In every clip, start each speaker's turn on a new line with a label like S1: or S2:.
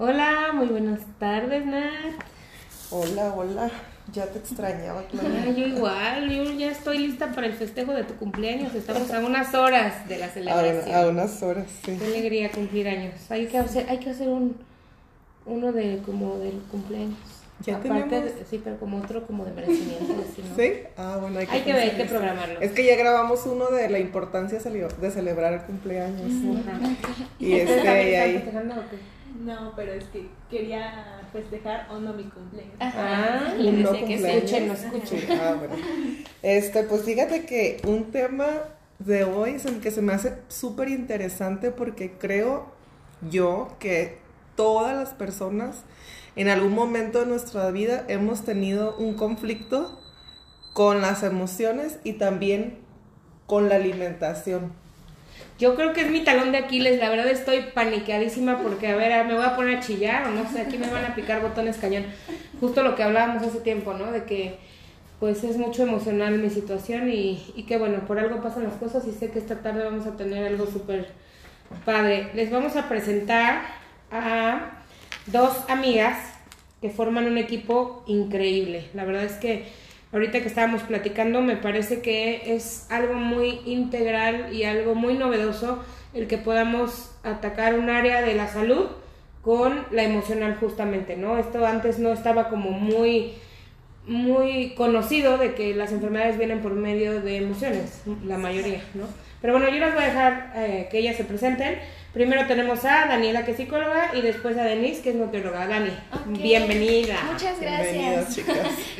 S1: Hola, muy buenas tardes, Nat.
S2: Hola, hola. Ya te extrañaba, Claudia.
S1: Ah, yo igual, yo ya estoy lista para el festejo de tu cumpleaños. Estamos a unas horas de la celebración.
S2: a unas horas, sí.
S1: Qué alegría cumplir años. Hay que hacer, hay que hacer un uno de como del cumpleaños.
S2: Ya
S1: Aparte,
S2: tenemos.
S1: sí, pero como otro como de merecimiento, así, ¿no?
S2: ¿Sí? Ah, bueno, hay que,
S1: Hay que ver, hay que programarlo.
S2: Es que ya grabamos uno de la importancia de celebrar el cumpleaños. Y
S1: ¿Ustedes
S2: este, y
S1: están
S2: ahí.
S3: No, pero es que quería festejar o no mi cumpleaños.
S1: Ah,
S2: Un
S1: le
S2: no
S1: decía que
S2: cumpleaños.
S1: escuchen, no escuchen.
S2: Sí, ah, bueno. Este, pues fíjate que un tema de hoy se- que se me hace súper interesante porque creo yo que todas las personas en algún momento de nuestra vida hemos tenido un conflicto con las emociones y también con la alimentación.
S1: Yo creo que es mi talón de Aquiles, la verdad estoy paniqueadísima porque, a ver, me voy a poner a chillar o no sé, aquí me van a picar botones cañón. Justo lo que hablábamos hace tiempo, ¿no? De que pues es mucho emocional mi situación y, y que bueno, por algo pasan las cosas y sé que esta tarde vamos a tener algo súper padre. Les vamos a presentar a dos amigas que forman un equipo increíble. La verdad es que ahorita que estábamos platicando me parece que es algo muy integral y algo muy novedoso el que podamos atacar un área de la salud con la emocional justamente, ¿no? Esto antes no estaba como muy muy conocido de que las enfermedades vienen por medio de emociones, la mayoría, ¿no? Pero bueno, yo les voy a dejar eh, que ellas se presenten. Primero tenemos a Daniela, que es psicóloga, y después a Denise, que es nutrióloga. Dani, bienvenida.
S4: Muchas gracias.
S2: chicas.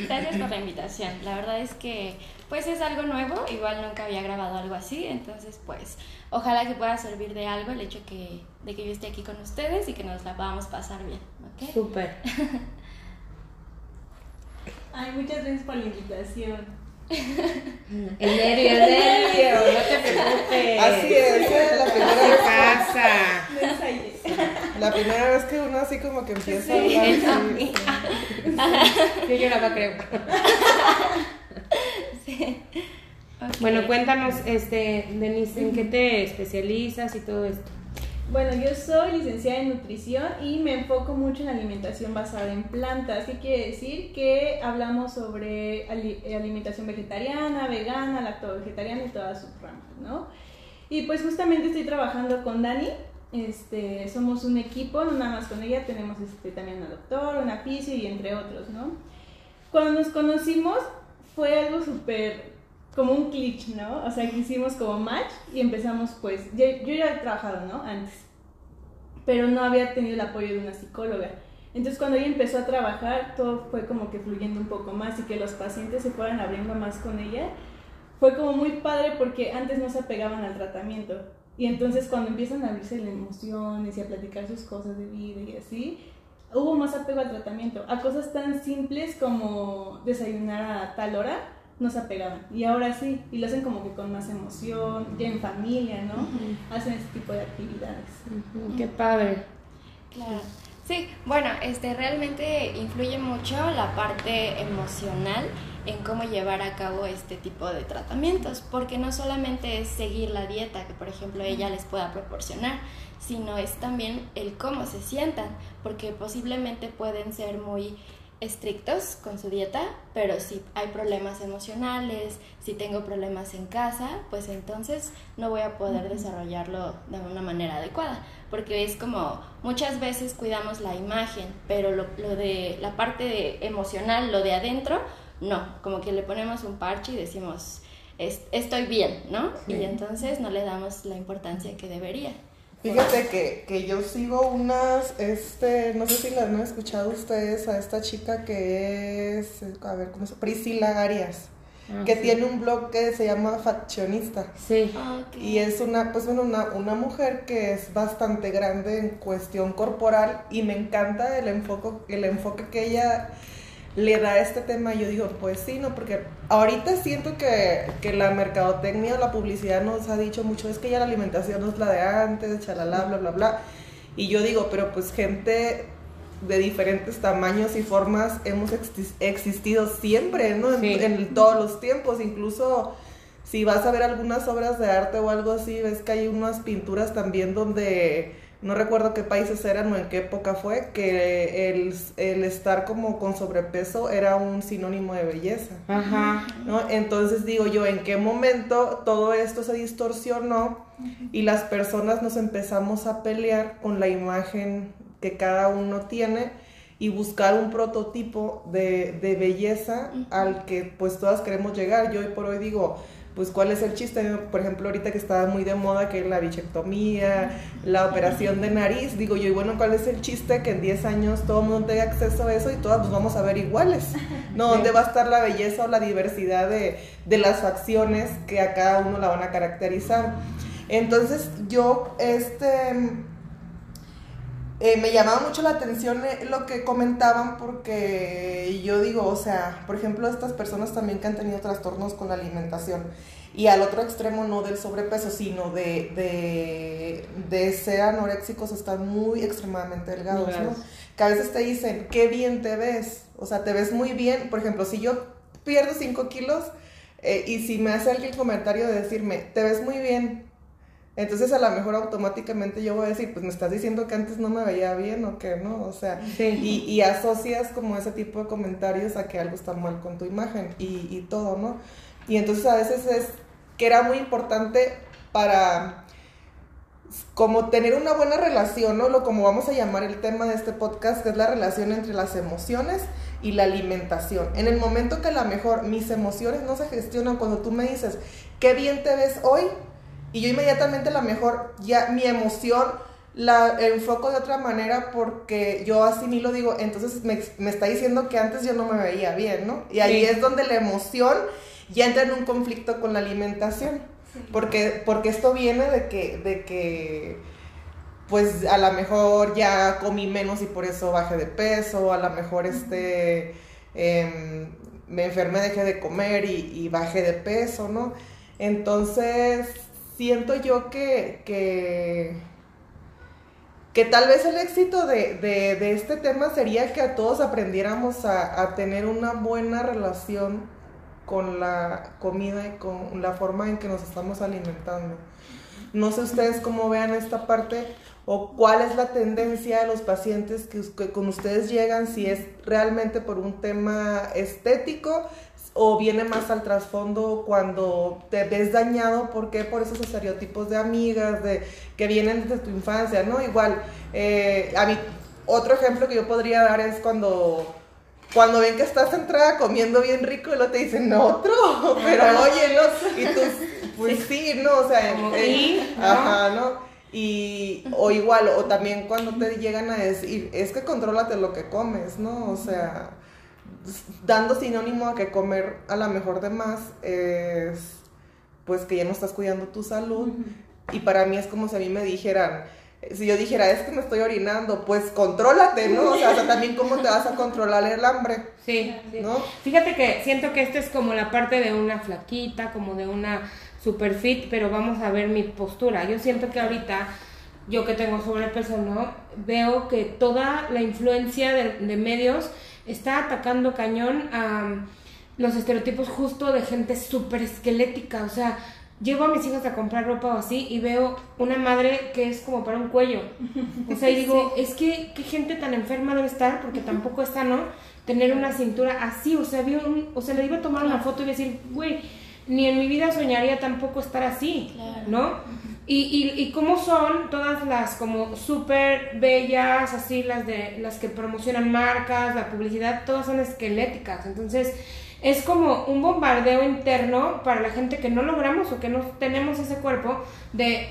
S4: gracias por la invitación. La verdad es que pues es algo nuevo, igual nunca había grabado algo así, entonces pues ojalá que pueda servir de algo el hecho que, de que yo esté aquí con ustedes y que nos la podamos pasar bien, ¿ok?
S1: Súper.
S3: Ay, muchas gracias por la invitación.
S1: El nervio, el nervio, no te preocupes.
S2: Así es, es la primera
S1: ¿Qué
S2: vez,
S1: pasa?
S2: La primera vez que uno así como que empieza a
S1: Sí,
S2: hablar.
S1: sí.
S2: sí.
S1: Yo lloraba, creo.
S4: Ok.
S1: Bueno, cuéntanos, este, Denise, ¿en qué te especializas y todo esto?
S3: Bueno, yo soy licenciada en nutrición y me enfoco mucho en alimentación basada en plantas. ¿Qué quiere decir? Que hablamos sobre ali- alimentación vegetariana, vegana, lacto-vegetariana y todas sus ramas, ¿no? Y pues justamente estoy trabajando con Dani. Este, somos un equipo, no nada más con ella, tenemos este, también una doctora, una fisio y entre otros, ¿no? Cuando nos conocimos fue algo súper como un glitch, ¿no? O sea, que hicimos como match y empezamos pues, yo, yo ya he trabajado, ¿no? Antes, pero no había tenido el apoyo de una psicóloga. Entonces cuando ella empezó a trabajar, todo fue como que fluyendo un poco más y que los pacientes se fueran abriendo más con ella. Fue como muy padre porque antes no se apegaban al tratamiento. Y entonces cuando empiezan a abrirse las emociones y a platicar sus cosas de vida y así, hubo más apego al tratamiento. A cosas tan simples como desayunar a tal hora, no se apegaban. Y ahora sí, y lo hacen como que con más emoción, ya en familia, ¿no? Hacen ese tipo de actividades.
S1: Ujú, Qué padre.
S4: Claro. Sí, bueno, este realmente influye mucho la parte emocional en cómo llevar a cabo este tipo de tratamientos, porque no solamente es seguir la dieta que por ejemplo ella les pueda proporcionar, sino es también el cómo se sientan, porque posiblemente pueden ser muy estrictos con su dieta, pero si hay problemas emocionales, si tengo problemas en casa, pues entonces no voy a poder desarrollarlo de una manera adecuada, porque es como muchas veces cuidamos la imagen, pero lo, lo de la parte de emocional, lo de adentro, no, como que le ponemos un parche y decimos, "Es- estoy bien, ¿no?
S2: Sí.
S4: Y entonces no le damos la importancia que debería.
S2: Fíjate que, que yo sigo unas, este, no sé si la han escuchado ustedes a esta chica que es, a ver, ¿cómo se Priscila Arias,
S1: Ah,
S2: que
S1: sí.
S2: tiene un blog que se llama Faccionista.
S1: Sí.
S2: Y es una, pues bueno, una, una mujer que es bastante grande en cuestión corporal y me encanta el enfoque, el enfoque que ella le da este tema. Yo digo, pues sí, ¿no? Porque ahorita siento que, que la mercadotecnia, la publicidad nos ha dicho mucho, es que ya la alimentación no es la de antes, chalala, bla, bla, bla. Y yo digo, pero pues gente de diferentes tamaños y formas hemos exis- existido siempre, ¿no? En,
S1: Sí.
S2: en todos los tiempos, incluso si vas a ver algunas obras de arte o algo así, ves que hay unas pinturas también donde no recuerdo qué países eran o en qué época fue, que el, el estar como con sobrepeso era un sinónimo de belleza.
S1: Ajá.
S2: ¿no? Entonces digo yo, ¿en qué momento todo esto se distorsionó y las personas nos empezamos a pelear con la imagen que cada uno tiene y buscar un prototipo de, de belleza al que pues todas queremos llegar? Yo hoy por hoy digo, pues cuál es el chiste, por ejemplo, ahorita que estaba muy de moda, que la bichectomía, la operación de nariz, digo yo, y bueno, ¿cuál es el chiste? Que en 10 años todo el mundo tenga acceso a eso y todas nos vamos a ver iguales, ¿no? ¿Dónde va a estar la belleza o la diversidad de, de las facciones que a cada uno la van a caracterizar? Entonces yo, este eh, me llamaba mucho la atención eh, lo que comentaban porque yo digo, o sea, por ejemplo, estas personas también que han tenido trastornos con la alimentación y al otro extremo no del sobrepeso, sino de, de, de ser anoréxicos, están muy extremadamente delgados, ¿no? Que a veces te dicen, qué bien te ves, o sea, te ves muy bien, por ejemplo, si yo pierdo 5 kilos eh, y si me hace alguien el comentario de decirme, te ves muy bien, entonces a lo mejor automáticamente yo voy a decir, pues me estás diciendo que antes no me veía bien o qué, ¿no? O sea, y, y, asocias como ese tipo de comentarios a que algo está mal con tu imagen y, y todo, ¿no? Y entonces a veces es que era muy importante para como tener una buena relación, ¿no? Lo como vamos a llamar el tema de este podcast, que es la relación entre las emociones y la alimentación. En el momento que a lo mejor mis emociones no se gestionan, cuando tú me dices, qué bien te ves hoy, y yo inmediatamente la mejor, ya mi emoción la enfoco de otra manera porque yo así ni lo digo, entonces me, me, está diciendo que antes yo no me veía bien, ¿no? Y ahí es donde la emoción ya entra en un conflicto con la alimentación. Porque, porque esto viene de que, de que, pues a lo mejor ya comí menos y por eso bajé de peso, a lo mejor este, eh, me enfermé, dejé de comer y, y bajé de peso, ¿no? Entonces, siento yo que, que, que tal vez el éxito de, de, este tema sería que a todos aprendiéramos a, a, tener una buena relación con la comida y con la forma en que nos estamos alimentando. No sé ustedes cómo vean esta parte o cuál es la tendencia de los pacientes que, que con ustedes llegan, si es realmente por un tema estético, o viene más al trasfondo cuando te ves dañado, ¿por qué? Por esos estereotipos de amigas, de que vienen desde tu infancia, ¿no? Igual, eh, a mí, otro ejemplo que yo podría dar es cuando, cuando ven que estás entrada comiendo bien rico y luego te dicen, no, otro, pero oye, ¿no? Y tú, pues sí, ¿no? O sea, eh, ajá, ¿no? Y, o igual, o también cuando te llegan a decir, es que contrólate lo que comes, ¿no? O sea, dando sinónimo a que comer a la mejor de más es pues que ya no estás cuidando tu salud. Y para mí es como si a mí me dijeran si yo dijera es que me estoy orinando pues contrólate no o sea, también cómo te vas a controlar el hambre
S1: sí, no fíjate que siento que esto es como la parte de una flaquita como de una super fit pero vamos a ver mi postura. Yo siento que ahorita yo que tengo sobrepeso no veo que toda la influencia de, de medios está atacando cañón a los estereotipos justo de gente súper esquelética. O sea, llevo a mis hijas a comprar ropa o así y veo una madre que es como para un cuello. O sea, y digo, es que qué gente tan enferma debe estar, porque tampoco está, ¿no? Tener una cintura así. O sea, vio un, o sea, le iba a tomar una foto y decir, güey, ni en mi vida soñaría tampoco estar así, ¿no? Y, y, y cómo son todas las como súper bellas, así las de las que promocionan marcas, la publicidad, todas son esqueléticas. Entonces, es como un bombardeo interno para la gente que no logramos o que no tenemos ese cuerpo de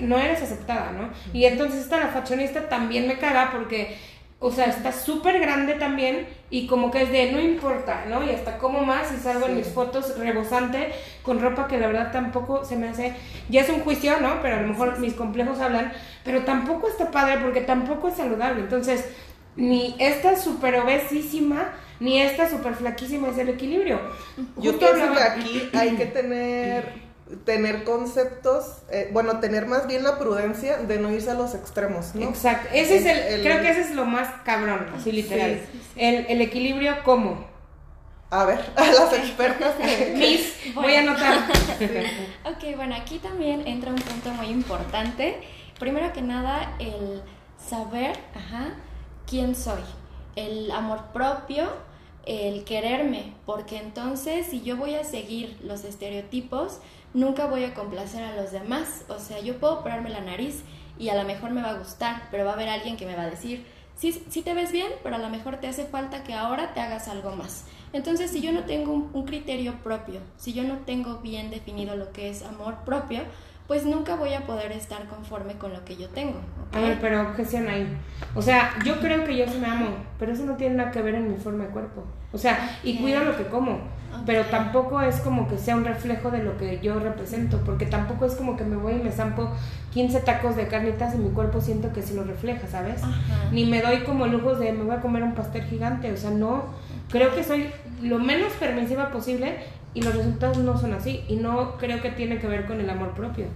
S1: no eres aceptada, ¿no? Y entonces esta la fashionista también me caga porque o sea, está súper grande también y como que es de no importa, ¿no? Y hasta como más y salgo en mis fotos rebosante con ropa que la verdad tampoco se me hace, ya es un juicio, ¿no? Pero a lo mejor mis complejos hablan, pero tampoco está padre porque tampoco es saludable. Entonces, ni esta súper obesísima, ni esta súper flaquísima es el equilibrio.
S2: Yo pienso que aquí hay que tener tener conceptos, eh, bueno, tener más bien la prudencia de no irse a los extremos, ¿no?
S1: Exacto, ese es el, creo que ese es lo más cabrón, así literal. El, el, equilibrio, ¿cómo?
S2: A ver, a las expertas.
S1: Miss, voy a anotar.
S4: ok, bueno, aquí también entra un punto muy importante primero que nada, el saber, ajá, quién soy, el amor propio, el quererme, porque entonces si yo voy a seguir los estereotipos, nunca voy a complacer a los demás. O sea, yo puedo operarme la nariz y a lo mejor me va a gustar, pero va a haber alguien que me va a decir, sí, sí te ves bien, pero a lo mejor te hace falta que ahora te hagas algo más. Entonces, si yo no tengo un, un criterio propio, si yo no tengo bien definido lo que es amor propio, pues nunca voy a poder estar conforme con lo que yo tengo.
S1: A ver, pero objeción ahí. O sea, yo creo que yo sí me amo, pero eso no tiene nada que ver en mi forma de cuerpo. O sea, y cuido lo que como, pero tampoco es como que sea un reflejo de lo que yo represento, porque tampoco es como que me voy y me zampo 15 tacos de carnitas y mi cuerpo siento que sí lo refleja, ¿sabes?
S4: Ajá.
S1: Ni me doy como lujos de me voy a comer un pastel gigante, o sea, no. Creo que soy lo menos permisiva posible y los resultados no son así y no creo que tiene que ver con el amor propio.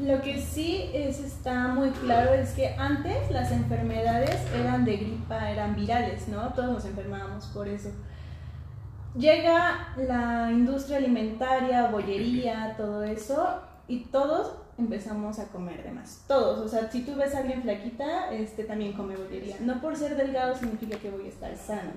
S3: Lo que sí es, está muy claro es que antes las enfermedades eran de gripa, eran virales, ¿no? Todos nos enfermábamos por eso. Llega la industria alimentaria, bollería, todo eso, y todos empezamos a comer de más. Todos, o sea, si tú ves a alguien flaquita, este también come bollería. No por ser delgado significa que voy a estar sano.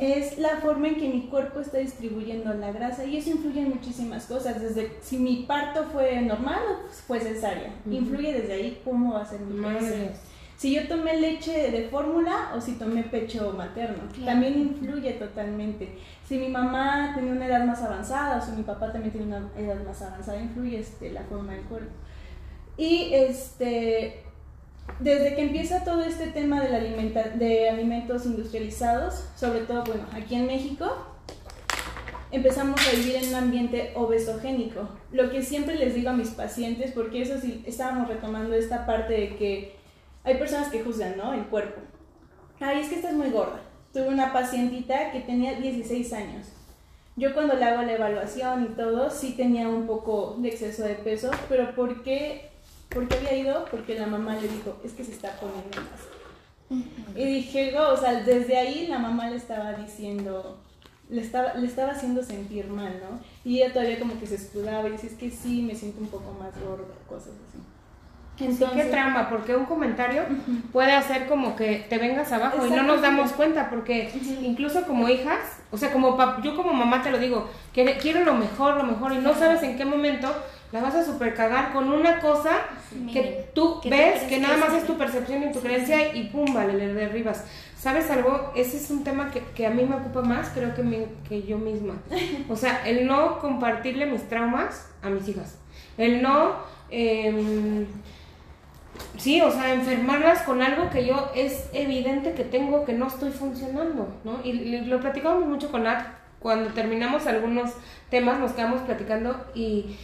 S3: Es la forma en que mi cuerpo está distribuyendo la grasa y eso influye en muchísimas cosas. Desde si mi parto fue normal o fue cesárea. Influye desde ahí cómo va a ser mi proceso. Si yo tomé leche de fórmula o si tomé pecho materno.
S4: Claro.
S3: También influye totalmente. Si mi mamá tenía una edad más avanzada o si mi papá también tiene una edad más avanzada, influye este, la forma del cuerpo. Y este, desde que empieza todo este tema de, la de alimentos industrializados, sobre todo, bueno, aquí en México, empezamos a vivir en un ambiente obesogénico. Lo que siempre les digo a mis pacientes, porque eso sí, estábamos retomando esta parte de que hay personas que juzgan, ¿no? El cuerpo. Ay, es que estás muy gorda. Tuve una pacientita que tenía 16 años. Yo cuando le hago la evaluación y todo, sí tenía un poco de exceso de peso, pero ¿por qué, ¿por qué había ido? Porque la mamá le dijo, es que se está poniendo más. Y dije, "Go", o sea, desde ahí la mamá le estaba diciendo, le estaba, le estaba haciendo sentir mal, ¿no? Y ella todavía como que se escudaba y dice, es que sí, me siento un poco más gorda, cosas así.
S1: Sí, qué trampa, porque un comentario puede hacer como que te vengas abajo y no nos damos cuenta, porque incluso como hijas, o sea, como pap- yo como mamá te lo digo, que quiero lo mejor, lo mejor, y no sabes en qué momento la vas a super cagar con una cosa que tú
S4: Que
S1: ves, que nada más es tu percepción y tu creencia y pum, vale, le derribas. ¿Sabes algo? Ese es un tema que, que a mí me ocupa más, creo que, mi- que yo misma. O sea, el no compartirle mis traumas a mis hijas. El no... em, Sí, o sea, enfermarlas con algo que yo es evidente que tengo que no estoy funcionando, ¿no? Y lo platicábamos mucho con Nat cuando terminamos algunos temas, nos quedamos platicando y,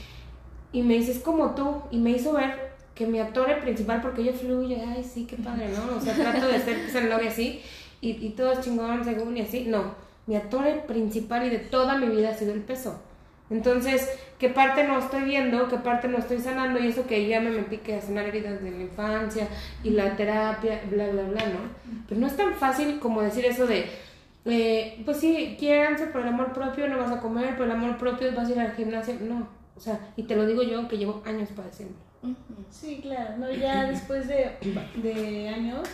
S1: y me dice, es como tú, y me hizo ver que mi actor principal, porque ella fluye, ay, sí, qué padre, ¿no? O sea, trato de ser el novio así, y, y todo según y así, no, mi actor principal y de toda mi vida ha sido el peso. Entonces, ¿qué parte no estoy viendo? ¿Qué parte no estoy sanando? Y eso que ya me metí que a sanar heridas de la infancia y la terapia, bla, bla, bla, ¿no? Pero no es tan fácil como decir eso de, eh, pues sí, quiéranse por el amor propio, no vas a comer, por el amor propio vas a ir al gimnasio. No, o sea, y te lo digo yo que llevo años padeciendo.
S3: Sí, claro, ¿no? Ya después de, de años,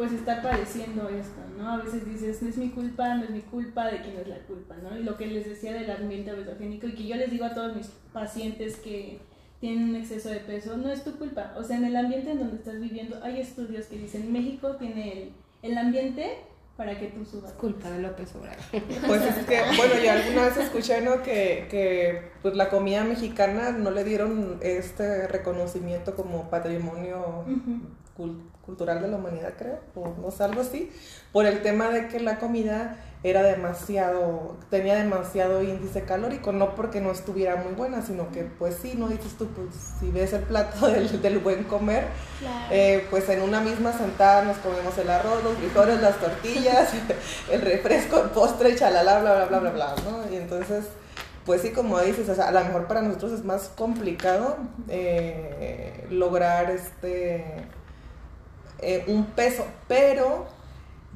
S3: pues estar padeciendo esto, ¿no? A veces dices, no es mi culpa, no es mi culpa, de quién es la culpa, ¿no? Y lo que les decía del ambiente obesogénico y que yo les digo a todos mis pacientes que tienen un exceso de peso, no es tu culpa. O sea, en el ambiente en donde estás viviendo, hay estudios que dicen, México tiene el, el ambiente para que tú subas.
S1: Es culpa de López Obrador.
S2: Pues es que, bueno, yo alguna vez escuché, ¿no? Que, que pues la comida mexicana no le dieron este reconocimiento como patrimonio cultural de la humanidad, creo, o no sé, algo así, por el tema de que la comida era demasiado, tenía demasiado índice calórico, no porque no estuviera muy buena, sino que pues sí, no dices tú, pues si ves el plato del, del buen comer,
S4: Claro.
S2: eh, pues en una misma sentada nos comemos el arroz, los frijoles, las tortillas, el refresco, el postre, chalala, bla, bla, bla, bla, bla, ¿no? Y entonces, pues sí, como dices, o sea, a lo mejor para nosotros es más complicado eh, lograr este eh, un peso, pero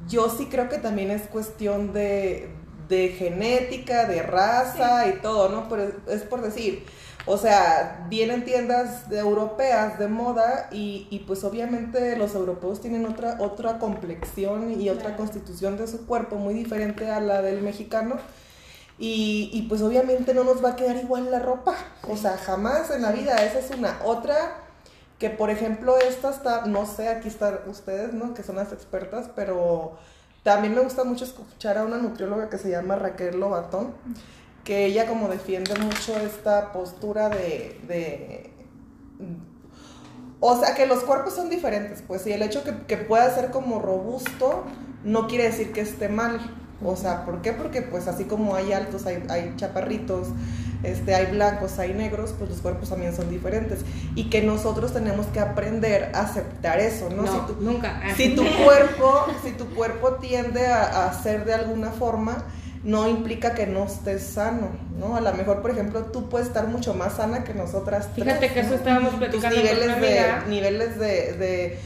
S2: yo sí creo que también es cuestión de, de genética, de raza y todo, ¿no? Pero es, es por decir, O sea, vienen tiendas de europeas de moda y, y, pues obviamente los europeos tienen otra, otra complexión y otra constitución de su cuerpo muy diferente a la del mexicano. Y, y, pues obviamente no nos va a quedar igual la ropa. O sea, jamás en la vida. Esa es una. Otra, que por ejemplo, esta está, no sé, aquí están ustedes, ¿no? Que son las expertas, pero también me gusta mucho escuchar a una nutrióloga que se llama Raquel Lobatón, que ella como defiende mucho esta postura de, de o sea, que los cuerpos son diferentes, pues, y el hecho que, que pueda ser como robusto no quiere decir que esté mal. O sea, ¿por qué? Porque pues así como hay altos, hay, hay chaparritos, este, hay blancos, hay negros, pues los cuerpos también son diferentes. Y que nosotros tenemos que aprender a aceptar eso, ¿no?
S1: No,
S2: si tu,
S1: nunca.
S2: Si tu cuerpo, si tu cuerpo tiende a, a ser de alguna forma, no implica que no estés sano, ¿no? A lo mejor, por ejemplo, tú puedes estar mucho más sana que nosotras
S1: Fíjate
S2: tres,
S1: que
S2: ¿no?
S1: eso estábamos
S2: Tus
S1: platicando
S2: niveles
S1: con una
S2: de, niveles de, de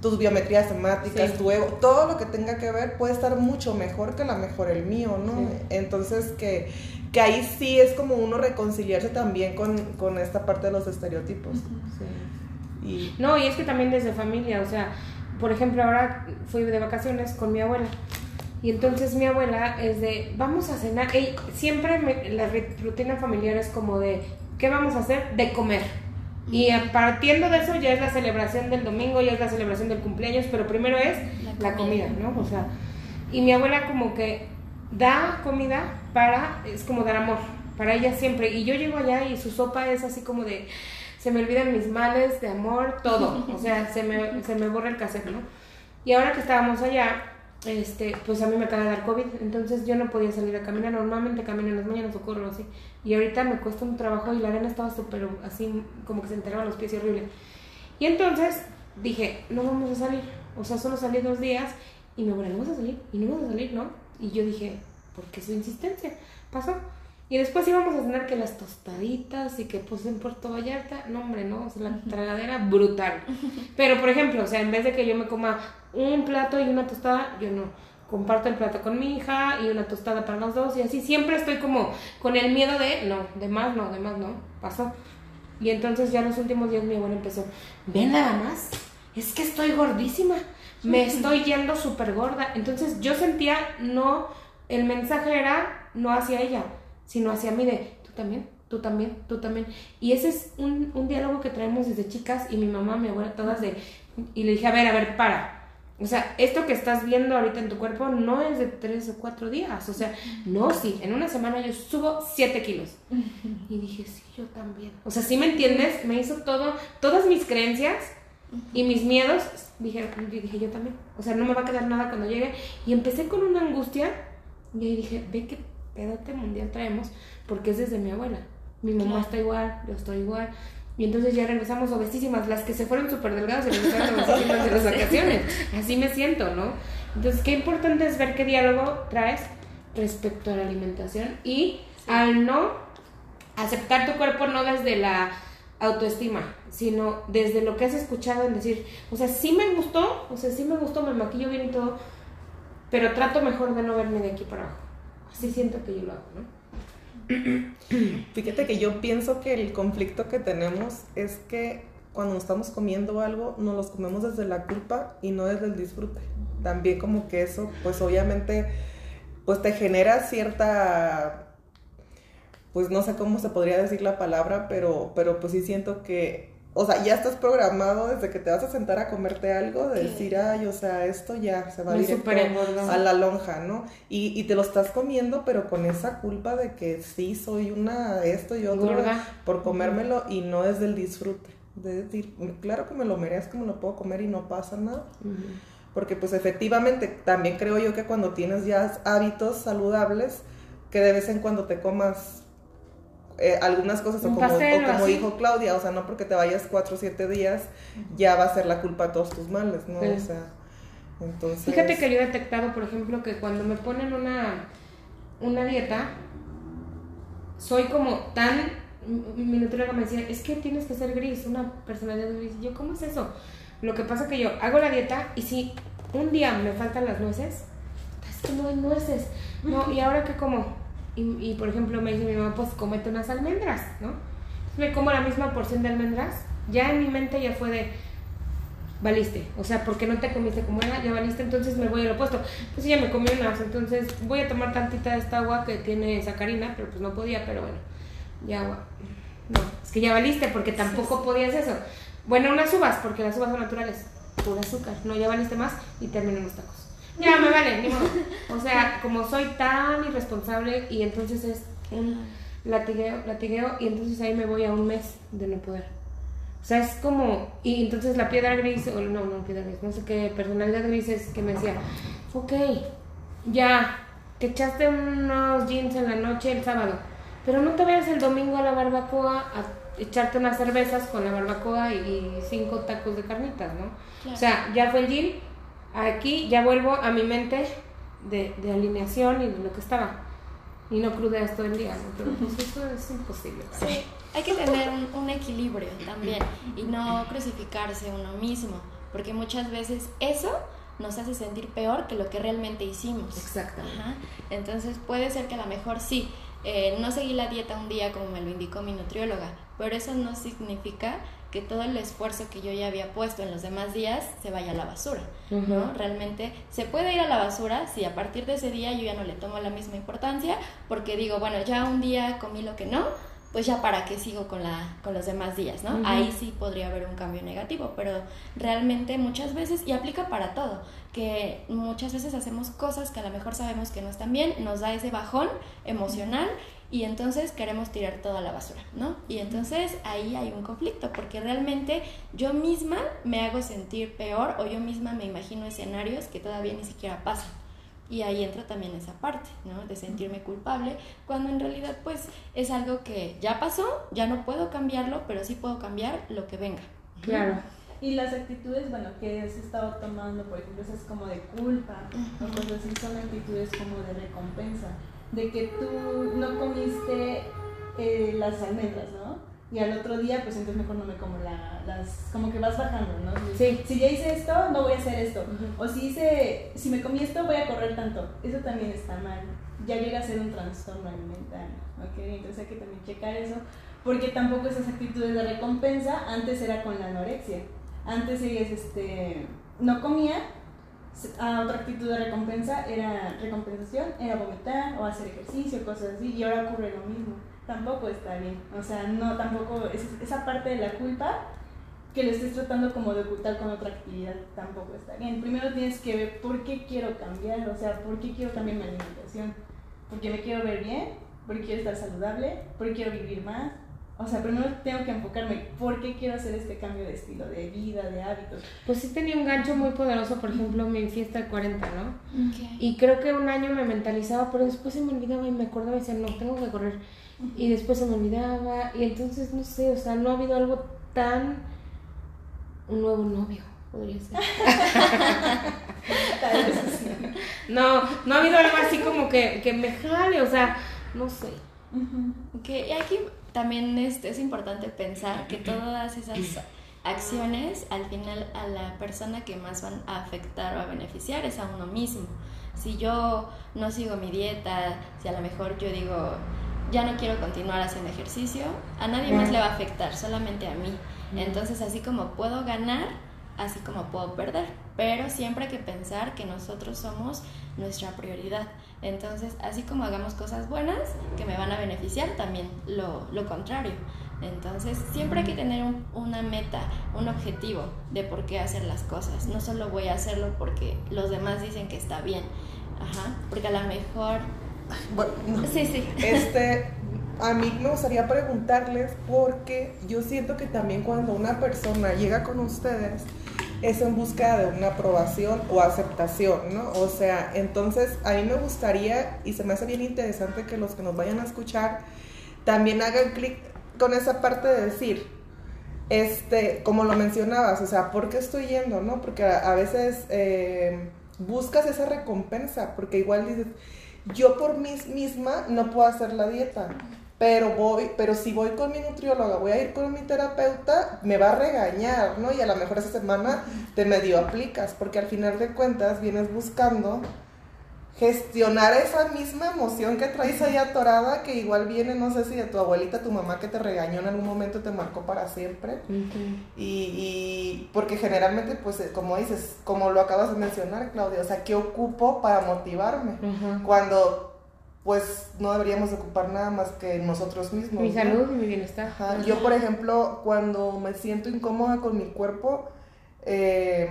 S2: tus biometrías hemáticas,
S1: Sí.
S2: tu ego, todo lo que tenga que ver puede estar mucho mejor que a lo mejor el mío, ¿no?
S1: Sí.
S2: Entonces que, que ahí sí es como uno reconciliarse también con, con esta parte de los estereotipos.
S1: Sí.
S2: Y
S1: No, y es que también desde familia, o sea, por ejemplo, ahora fui de vacaciones con mi abuela. Y entonces mi abuela es de, vamos a cenar. Ey, siempre me- la rutina familiar es como de, ¿qué vamos a hacer? De comer. Y a- partiendo de eso ya es la celebración del domingo, ya es la celebración del cumpleaños, pero primero es
S4: La
S1: la
S4: comida.
S1: comida, ¿no? O sea, y mi abuela como que da comida para, es como dar amor, para ella siempre. Y yo llego allá y su sopa es así como de, se me olvidan mis males de amor, todo. O sea, se me, se me borra el cassette, ¿no? Y ahora que estábamos allá, este, pues a mí me acaba de dar COVID, entonces yo no podía salir a caminar. Normalmente camino en las mañanas o corro así. Y ahorita me cuesta un trabajo y la arena estaba súper así, como que se enterraban los pies y horrible. Y entonces dije, no vamos a salir. O sea, solo salí dos días y no vas a salir, y no vas a salir, ¿no? Y yo dije, ¿por qué su insistencia? Pasó. Y después íbamos a cenar que las tostaditas y que pues en Puerto Vallarta, no hombre, no, o sea, la tragadera brutal. Pero por ejemplo, o sea, en vez de que yo me coma un plato y una tostada, yo no. Comparto el plato con mi hija y una tostada para los dos y así siempre estoy como con el miedo de, no, de más no, de más no, pasó. Y entonces ya los últimos días mi abuela empezó, ven nada más, es que estoy gordísima, me estoy yendo súper gorda. Entonces yo sentía, no, el mensaje era no hacia ella, sino hacia mí de, tú también, tú también, tú también. Y ese es un, un diálogo que traemos desde chicas y mi mamá, mi abuela, todas de, y le dije, a ver, a ver, para. O sea, esto que estás viendo ahorita en tu cuerpo no es de tres o cuatro días. O sea, no, sí, en una semana yo subo siete kilos. Y dije, sí, yo también. O sea, ¿sí me entiendes? Me hizo todo, todas mis creencias y mis miedos, dije, yo dije, yo también. O sea, no me va a quedar nada cuando llegue. Y empecé con una angustia y ahí dije, ve qué pedote mundial traemos, porque es desde mi abuela. Mi mamá
S4: Claro.
S1: está igual, yo estoy igual. Y entonces ya regresamos obesísimas, las que se fueron súper delgadas regresaron obesísimas de las vacaciones. Así me siento, ¿no? Entonces, qué importante es ver qué diálogo traes respecto a la alimentación y al no aceptar tu cuerpo no desde la autoestima, sino desde lo que has escuchado en decir, o sea, sí me gustó, o sea, sí me gustó, me maquillo bien y todo, pero trato mejor de no verme de aquí para abajo. Así siento que yo lo hago, ¿no?
S2: Fíjate que yo pienso que el conflicto que tenemos es que cuando estamos comiendo algo, nos los comemos desde la culpa y no desde el disfrute. También como que eso, pues obviamente, pues te genera cierta, pues no sé cómo se podría decir la palabra, pero, pero pues sí siento que, o sea, ya estás programado desde que te vas a sentar a comerte algo, de decir, ay, o sea, esto ya se va
S1: Me
S2: directo a la lonja, ¿no? Y, y te lo estás comiendo, pero con esa culpa de que sí, soy una esto y otro
S1: Gorda.
S2: por comérmelo y no es del disfrute. De decir, claro que me lo merezco, me lo puedo comer y no pasa nada. Porque pues efectivamente, también creo yo que cuando tienes ya hábitos saludables, que de vez en cuando te comas eh, algunas cosas, o como,
S1: pastel
S2: o como dijo Claudia, o sea, no porque te vayas cuatro o siete días, ya va a ser la culpa de todos tus males, ¿no?
S1: Sí.
S2: O sea, entonces...
S1: Fíjate que yo he detectado, por ejemplo, que cuando me ponen una, una dieta, soy como tan... Mi mi nutrióloga me decía, es que tienes que ser gris, una personalidad gris. Y yo, ¿cómo es eso? Lo que pasa que yo hago la dieta y si un día me faltan las nueces, es que no hay nueces. No, ¿y ahora qué como? Y, y, por ejemplo me dice mi mamá, pues cómete unas almendras, ¿no? me como la misma porción de almendras, ya en mi mente ya fue de, valiste, o sea, porque no te comiste como era, ya valiste, entonces me voy al opuesto. Pues ya me comí unas, entonces voy a tomar tantita de esta agua que tiene sacarina, pero pues no podía, pero bueno, ya agua. No, es que ya valiste porque tampoco podías eso. Bueno, unas uvas, porque las uvas son naturales, pura azúcar, no, ya valiste más y terminan los tacos. Ya me vale, ni modo. O sea, como soy tan irresponsable y entonces es un latigueo, latigueo y entonces ahí me voy a un mes de no poder. O sea, es como, y entonces la piedra gris, o no, no, piedra gris, no sé qué, personalidad gris es que me decía, ok, ya, te echaste unos jeans en la noche el sábado, pero no te vayas el domingo a la barbacoa a echarte unas cervezas con la barbacoa y, cinco tacos de carnitas, ¿no? O sea, ya fue el jean, aquí ya vuelvo a mi mente de, de alineación y de lo que estaba y no crudeas todo el día, ¿no? Pero pues eso es imposible.
S4: Sí, hay que tener un, equilibrio también y no crucificarse uno mismo, porque muchas veces eso nos hace sentir peor que lo que realmente hicimos.
S1: Exactamente.
S4: Entonces puede ser que a lo mejor sí, eh, no seguí la dieta un día como me lo indicó mi nutrióloga, pero eso no significa que todo el esfuerzo que yo ya había puesto en los demás días se vaya a la basura, ¿no? Realmente se puede ir a la basura si a partir de ese día yo ya no le tomo la misma importancia, porque digo, bueno, ya un día comí lo que no, pues ya para qué sigo con, la, con los demás días, ¿no? Ahí sí podría haber un cambio negativo, pero realmente muchas veces, y aplica para todo, que muchas veces hacemos cosas que a lo mejor sabemos que no están bien, nos da ese bajón emocional y entonces queremos tirar toda la basura, ¿no? Y entonces ahí hay un conflicto, porque realmente yo misma me hago sentir peor o yo misma me imagino escenarios que todavía ni siquiera pasan. Y ahí entra también esa parte, ¿no? De sentirme culpable, cuando en realidad pues es algo que ya pasó, ya no puedo cambiarlo, pero sí puedo cambiar lo que venga.
S1: Claro.
S3: Y las actitudes, bueno, que has estado tomando, por ejemplo, esas como de culpa, o cosas así, son actitudes como de recompensa de que tú no comiste eh, las almendras, ¿no? Y al otro día, pues entonces mejor no me como las, como que vas bajando, ¿no?
S1: Sí.
S3: Si ya hice esto, no voy a hacer esto. O si hice, si me comí esto, voy a correr tanto. Eso también está mal. Ya llega a ser un trastorno alimentario, ¿ok? Entonces hay que también checar eso. Porque tampoco esas actitudes de recompensa, antes era con la anorexia. Antes ellas, este, no comía, a otra actitud de recompensa era recompensación, era vomitar o hacer ejercicio, cosas así, y ahora ocurre lo mismo. Tampoco está bien. O sea, no, tampoco, esa parte de la culpa que lo estés tratando como de ocultar con otra actividad tampoco está bien. Primero tienes que ver por qué quiero cambiar, o sea, por qué quiero cambiar mi alimentación. Porque me quiero ver bien, porque quiero estar saludable, porque quiero vivir más, o sea, primero tengo que enfocarme por qué quiero hacer este cambio de estilo, de vida, de hábitos.
S1: Pues sí tenía un gancho muy poderoso, por ejemplo, mi fiesta de 40, ¿no? Y creo que un año me mentalizaba, pero después se me olvidaba y me acordaba y decía, no, tengo que correr. Y después se me olvidaba. Y entonces, no sé, o sea, no ha habido algo tan... Un nuevo novio, podría ser. no, no ha habido algo así como que, que me jale, o sea, no sé.
S4: Que aquí también es, es importante pensar que todas esas acciones al final a la persona que más van a afectar o a beneficiar es a uno mismo. Si yo no sigo mi dieta, si a lo mejor yo digo, ya no quiero continuar haciendo ejercicio, a nadie más le va a afectar, solamente a mí. Entonces, así como puedo ganar, así como puedo perder. Pero siempre hay que pensar que nosotros somos nuestra prioridad. Entonces, así como hagamos cosas buenas que me van a beneficiar, también lo, lo contrario. Entonces, siempre hay que tener una meta, un objetivo de por qué hacer las cosas. No solo voy a hacerlo porque los demás dicen que está bien. Ajá, porque a lo mejor...
S2: Bueno,
S4: Sí, sí.
S2: Este, a mí me gustaría preguntarles porque yo siento que también cuando una persona llega con ustedes, es en busca de una aprobación o aceptación, ¿no? O sea, entonces a mí me gustaría y se me hace bien interesante que los que nos vayan a escuchar también hagan clic con esa parte de decir, este, como lo mencionabas, o sea, ¿por qué estoy yendo, no? Porque a, veces eh, buscas esa recompensa, porque igual dices, yo por mí misma no puedo hacer la dieta, pero voy, pero si voy con mi nutrióloga, voy a ir con mi terapeuta, me va a regañar, ¿no? Y a lo mejor esa semana te medio aplicas, porque al final de cuentas vienes buscando gestionar esa misma emoción que traes ahí atorada, que igual viene, no sé si de tu abuelita, tu mamá que te regañó en algún momento, te marcó para siempre. y, y, porque generalmente, pues, eh, como dices, como lo acabas de mencionar, Claudia, o sea, ¿qué ocupo para motivarme? Cuando pues no deberíamos ocupar nada más que nosotros mismos.
S1: Mi salud y mi bienestar.
S2: Yo, por ejemplo, cuando me siento incómoda con mi cuerpo, eh,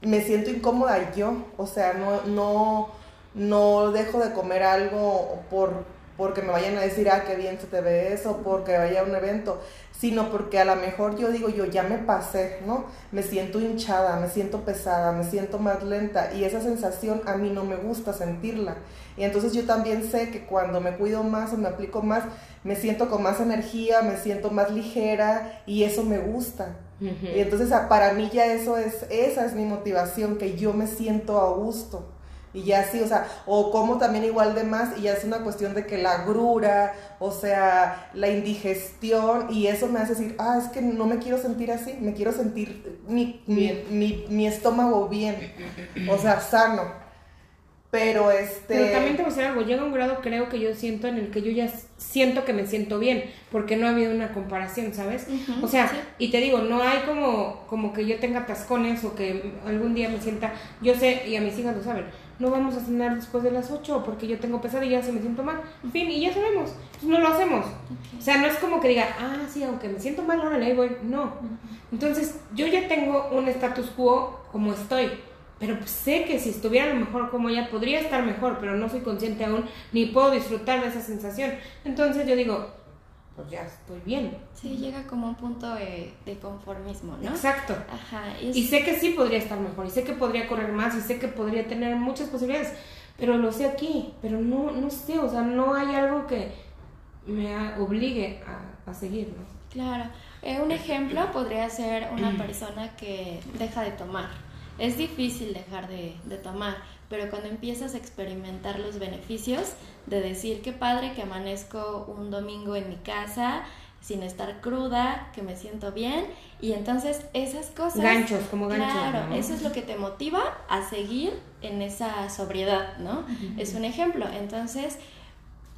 S2: me siento incómoda yo, o sea, no, no, no dejo de comer algo por, porque me vayan a decir, ah, qué bien se te ve eso, porque vaya a un evento, sino porque a lo mejor yo digo, yo ya me pasé, ¿no? Me siento hinchada, me siento pesada, me siento más lenta y esa sensación a mí no me gusta sentirla. Y entonces yo también sé que cuando me cuido más o me aplico más, me siento con más energía, me siento más ligera y eso me gusta. Y entonces para mí ya eso es, esa es mi motivación, que yo me siento a gusto. Y ya sí, o sea, o como también igual de más, y ya es una cuestión de que la grura, o sea, la indigestión, y eso me hace decir, ah, es que no me quiero sentir así, me quiero sentir mi, mi, mi estómago bien, o sea, sano. Pero este.
S1: Pero también te voy a decir algo, llega un grado creo que yo siento en el que yo ya siento que me siento bien, porque no ha habido una comparación, ¿sabes? o sea, y te digo, no hay como, como que yo tenga tascones o que algún día me sienta, yo sé, y a mis hijas lo saben, no vamos a cenar después de las 8 porque yo tengo pesadillas y me siento mal. En fin, y ya sabemos, pues no lo hacemos. O sea, no es como que diga, ah, sí, aunque me siento mal, ahora ahí voy. No. Entonces, yo ya tengo un status quo como estoy pero pues sé que si estuviera a lo mejor como ella podría estar mejor, pero no soy consciente aún ni puedo disfrutar de esa sensación. Entonces yo digo, pues ya estoy bien.
S4: Sí, llega como un punto de, conformismo, ¿no?
S1: Exacto. Ajá. Y, sé que sí podría estar mejor, y sé que podría correr más, y sé que podría tener muchas posibilidades, pero lo sé aquí, pero no, no sé, o sea, no hay algo que me obligue a, a seguir, ¿no?
S4: Claro. Eh, un ejemplo podría ser una persona que deja de tomar es difícil dejar de, tomar, pero cuando empiezas a experimentar los beneficios de decir qué padre que amanezco un domingo en mi casa sin estar cruda, que me siento bien y entonces esas cosas
S1: ganchos como ganchos
S4: claro eso es lo que te motiva a seguir en esa sobriedad no es un ejemplo. Entonces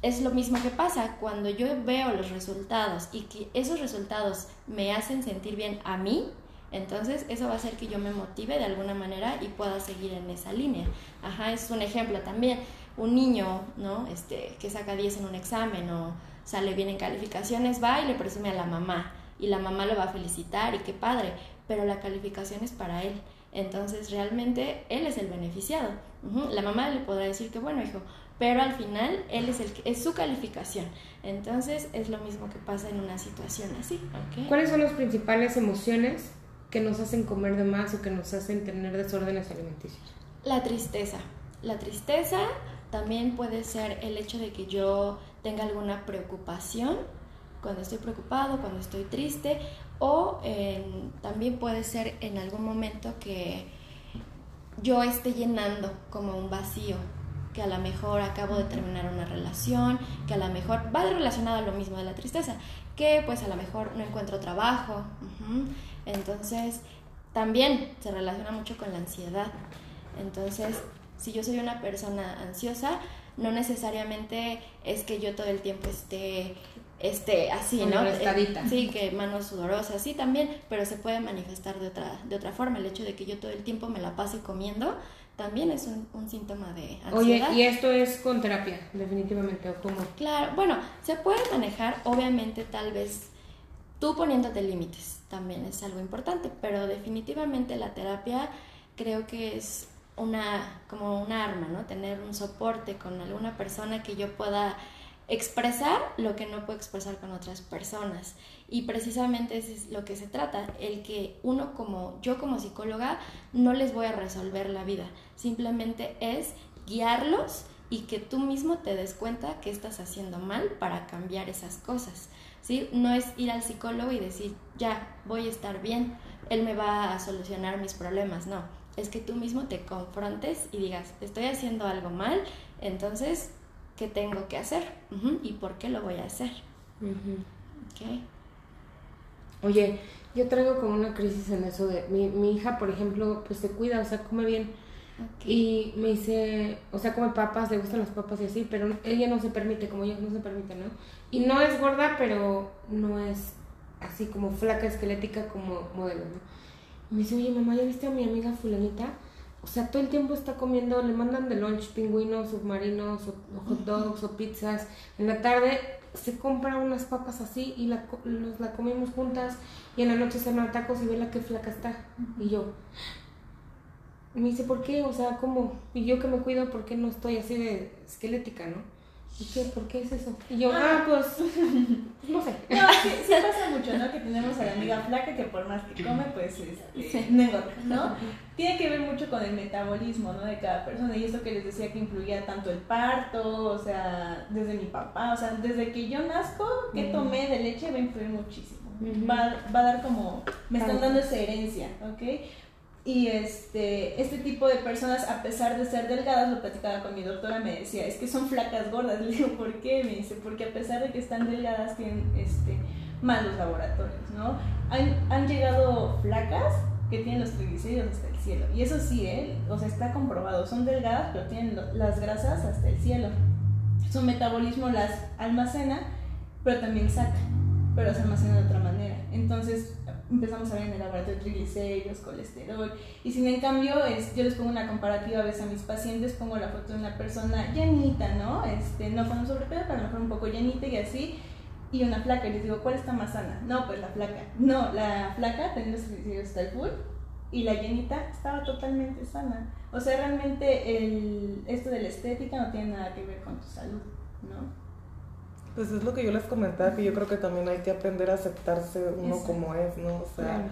S4: es lo mismo que pasa cuando yo veo los resultados y que esos resultados me hacen sentir bien a mí entonces, eso va a hacer que yo me motive de alguna manera y pueda seguir en esa línea. Ajá, es un ejemplo también. Un niño, ¿no? Este, que saca 10 en un examen o sale bien en calificaciones, va y le presume a la mamá. Y la mamá lo va a felicitar y qué padre, pero la calificación es para él. Entonces, realmente él es el beneficiado. La mamá le podrá decir que bueno, hijo, pero al final él es el es su calificación. Entonces, es lo mismo que pasa en una situación así.
S1: ¿Cuáles son las principales emociones que nos hacen comer de más o que nos hacen tener desórdenes alimenticios?
S4: La tristeza. La tristeza también puede ser el hecho de que yo tenga alguna preocupación cuando estoy preocupado, cuando estoy triste, o también puede ser en algún momento que yo esté llenando como un vacío, que a lo mejor acabo de terminar una relación, que a lo mejor va relacionado a lo mismo de la tristeza, que pues a lo mejor no encuentro trabajo. Entonces, también se relaciona mucho con la ansiedad. Entonces, si yo soy una persona ansiosa, no necesariamente es que yo todo el tiempo esté este así, ¿no?
S1: Eh,
S4: sí, que manos sudorosas, sí también, pero se puede manifestar de otra de otra forma. El hecho de que yo todo el tiempo me la pase comiendo también es un, síntoma de ansiedad.
S1: Oye, y esto es con terapia, definitivamente, ¿o cómo?
S4: Claro, bueno, se puede manejar, obviamente, tal vez tú poniéndote límites también es algo importante, pero definitivamente la terapia creo que es una como un arma, ¿no? Tener un soporte con alguna persona que yo pueda expresar lo que no puedo expresar con otras personas. Y precisamente eso es lo que se trata, el que uno como yo como psicóloga no les voy a resolver la vida, simplemente es guiarlos y que tú mismo te des cuenta que estás haciendo mal para cambiar esas cosas. ¿Sí? No es ir al psicólogo y decir, ya, voy a estar bien, él me va a solucionar mis problemas, no. Es que tú mismo te confrontes y digas, estoy haciendo algo mal, entonces, ¿qué tengo que hacer? ¿Y por qué lo voy a hacer?
S1: Oye, yo traigo como una crisis en eso de mi, mi hija, por ejemplo, pues se cuida, o sea, come bien, Y me dice, o sea, come papas, le gustan las papas y así, pero ella no se permite, como yo no se permite, ¿no? Y no es gorda, pero no es así como flaca, esquelética como modelo, ¿no? Y me dice, oye, mamá, ¿ya viste a mi amiga fulanita? O sea, todo el tiempo está comiendo, le mandan de lunch pingüinos, submarinos, o, hot dogs, o pizzas. En la tarde se compra unas papas así y la, nos la comemos juntas. Y en la noche se me tacos y ve la que flaca está. Y yo, me dice, ¿por qué? O sea, ¿cómo? Y yo que me cuido, ¿por qué no estoy así de esquelética, no? ¿Y qué? ¿Por qué es eso? Y yo, ah, pues, no sé.
S3: No, sí, sí, pasa mucho, ¿no? Que tenemos a la amiga flaca que por más que come, pues, este, no engorda, ¿no? Tiene que ver mucho con el metabolismo, ¿no? De cada persona. Y esto que les decía que influía tanto el parto, o sea, desde mi papá, o sea, desde que yo nazco, que tomé de leche va a influir muchísimo. Va, va a dar como, me están dando esa herencia, ¿ok? Y este, este tipo de personas, a pesar de ser delgadas, lo platicaba con mi doctora, me decía, es que son flacas gordas. Le digo, ¿por qué? Me dice, porque a pesar de que están delgadas, tienen este, malos laboratorios, ¿no? Han, han llegado flacas que tienen los triglicéridos hasta el cielo. Y eso sí, ¿eh? o sea, está comprobado. Son delgadas, pero tienen las grasas hasta el cielo. Su metabolismo las almacena, pero también saca, pero se almacena de otra manera. Entonces, empezamos a ver en el laboratorio triglicéridos, colesterol. Y sin en cambio, es, yo les pongo una comparativa a veces a mis pacientes, pongo la foto de una persona llanita, ¿no? Este, no con un sobrepeso, pero a lo mejor un poco llanita y así, y una flaca. Y les digo, ¿cuál está más sana? No, pues la flaca. No, la flaca los triglicéridos hasta el full y la llenita estaba totalmente sana. O sea, realmente el, esto de la estética no tiene nada que ver con tu salud, ¿no?
S2: Pues es lo que yo les comentaba, que yo creo que también hay que aprender a aceptarse uno como es, ¿no? O sea,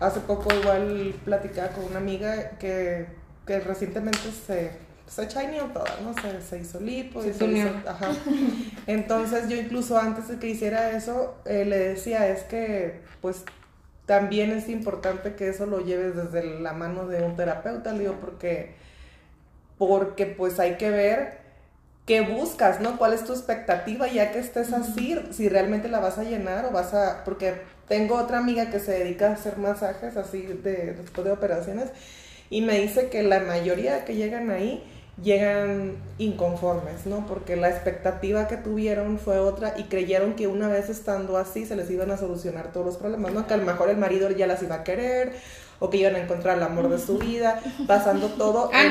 S2: hace poco igual platicaba con una amiga que, que recientemente se, se chineó toda, ¿no? Se, se hizo lipo. Se, hizo, ajá. Entonces yo incluso antes de que hiciera eso, eh, le decía, es que pues también es importante que eso lo lleves desde la mano de un terapeuta, le digo, porque, porque pues hay que ver qué buscas, ¿no? ¿Cuál es tu expectativa ya que estés así? Si realmente la vas a llenar o vas a... Porque tengo otra amiga que se dedica a hacer masajes así de, después de operaciones y me dice que la mayoría que llegan ahí llegan inconformes, ¿no? Porque la expectativa que tuvieron fue otra y creyeron que una vez estando así se les iban a solucionar todos los problemas, ¿no? Que a lo mejor el marido ya las iba a querer o que iban a encontrar el amor de su vida, pasando todo
S1: ah,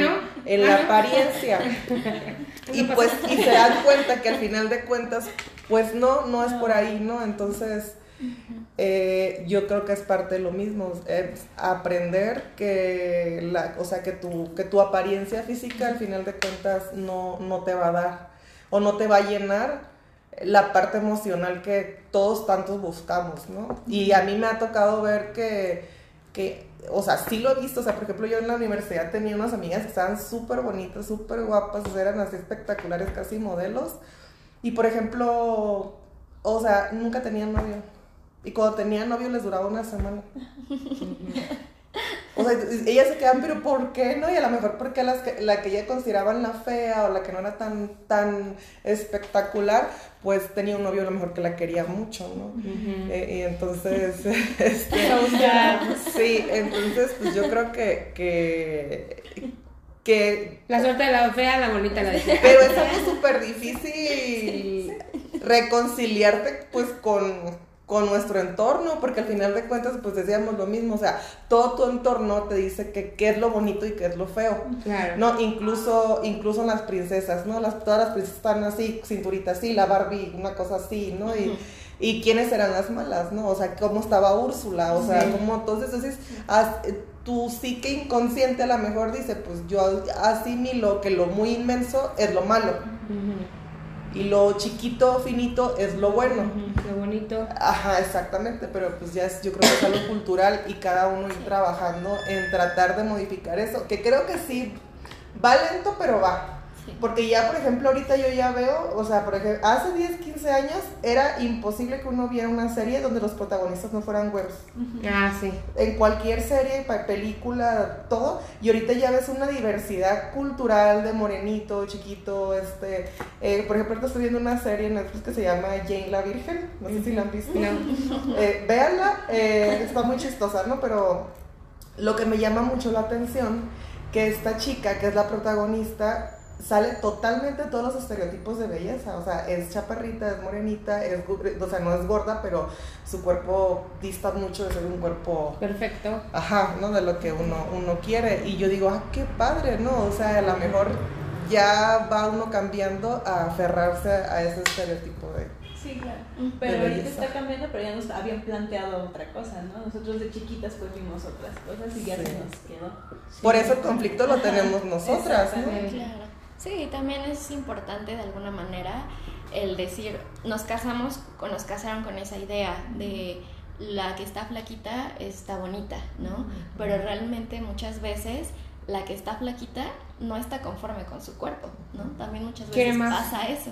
S2: en, la ah. apariencia. y pues, y se dan cuenta que al final de cuentas, pues no, no es por ahí, ¿no? Entonces, eh, yo creo que es parte de lo mismo, es aprender que la, o sea, que tu, que tu apariencia física al final de cuentas no, no te va a dar o no te va a llenar la parte emocional que todos tantos buscamos, ¿no? Y a mí me ha tocado ver que, que o sea, sí lo he visto, o sea, por ejemplo, yo en la universidad tenía unas amigas que estaban súper bonitas, súper guapas, eran así espectaculares, casi modelos, y por ejemplo, o sea, nunca tenían novio, y cuando tenían novio les duraba una semana. O sea, ellas se quedan, pero ¿por qué no? Y a lo mejor porque las que, la que ella consideraban la fea o la que no era tan, tan espectacular, pues tenía un novio a lo mejor que la quería mucho, ¿no? Eh, y entonces, este, sí, entonces pues yo creo que, que, que...
S1: La suerte de la fea, la bonita la decía.
S2: Pero es algo súper difícil reconciliarte pues con con nuestro entorno, porque al final de cuentas, pues decíamos lo mismo, o sea, todo tu entorno te dice que qué es lo bonito y qué es lo feo, claro. ¿no? Incluso, incluso las princesas, ¿no? Las, todas las princesas están así, cinturita así, la Barbie, una cosa así, ¿no? Y, y quiénes eran las malas, ¿no? O sea, cómo estaba Úrsula, o sea, cómo entonces, entonces, tu psique inconsciente a lo mejor dice, pues yo asimilo que lo muy inmenso es lo malo y lo chiquito, finito es lo bueno.
S1: lo bonito.
S2: Ajá, exactamente, pero pues ya es, yo creo que es algo cultural y cada uno ir trabajando en tratar de modificar eso, que creo que sí, va lento, pero va. Porque ya, por ejemplo, ahorita yo ya veo, o sea, por ejemplo, hace 10, 15 años era imposible que uno viera una serie donde los protagonistas no fueran güeros.
S1: Ah, sí.
S2: En cualquier serie, película, todo. Y ahorita ya ves una diversidad cultural de morenito, chiquito, este... Eh, por ejemplo, estoy viendo una serie en Netflix que se llama Jane la Virgen. No sé si la han visto. Eh, véanla, eh, está muy chistosa, ¿no? Pero lo que me llama mucho la atención que esta chica, que es la protagonista, sale totalmente todos los estereotipos de belleza. O sea, es chaparrita, es morenita, es, o sea, no es gorda, pero su cuerpo dista mucho de ser un cuerpo
S1: perfecto.
S2: Ajá, ¿no? De lo que uno, uno quiere. Y yo digo, ah, qué padre, ¿no? O sea, a lo mejor ya va uno cambiando a aferrarse a ese estereotipo de
S3: Sí, claro. Pero ahorita está cambiando, pero ya nos habían planteado otra cosa, ¿no? Nosotros de chiquitas pues vimos otras cosas y ya se nos quedó.
S2: Por eso el conflicto lo tenemos nosotras, ¿no?
S4: Claro. Sí, también es importante de alguna manera el decir, nos casamos, o nos casaron con esa idea de la que está flaquita está bonita, ¿no? Pero realmente muchas veces la que está flaquita no está conforme con su cuerpo, ¿no? También muchas veces pasa eso.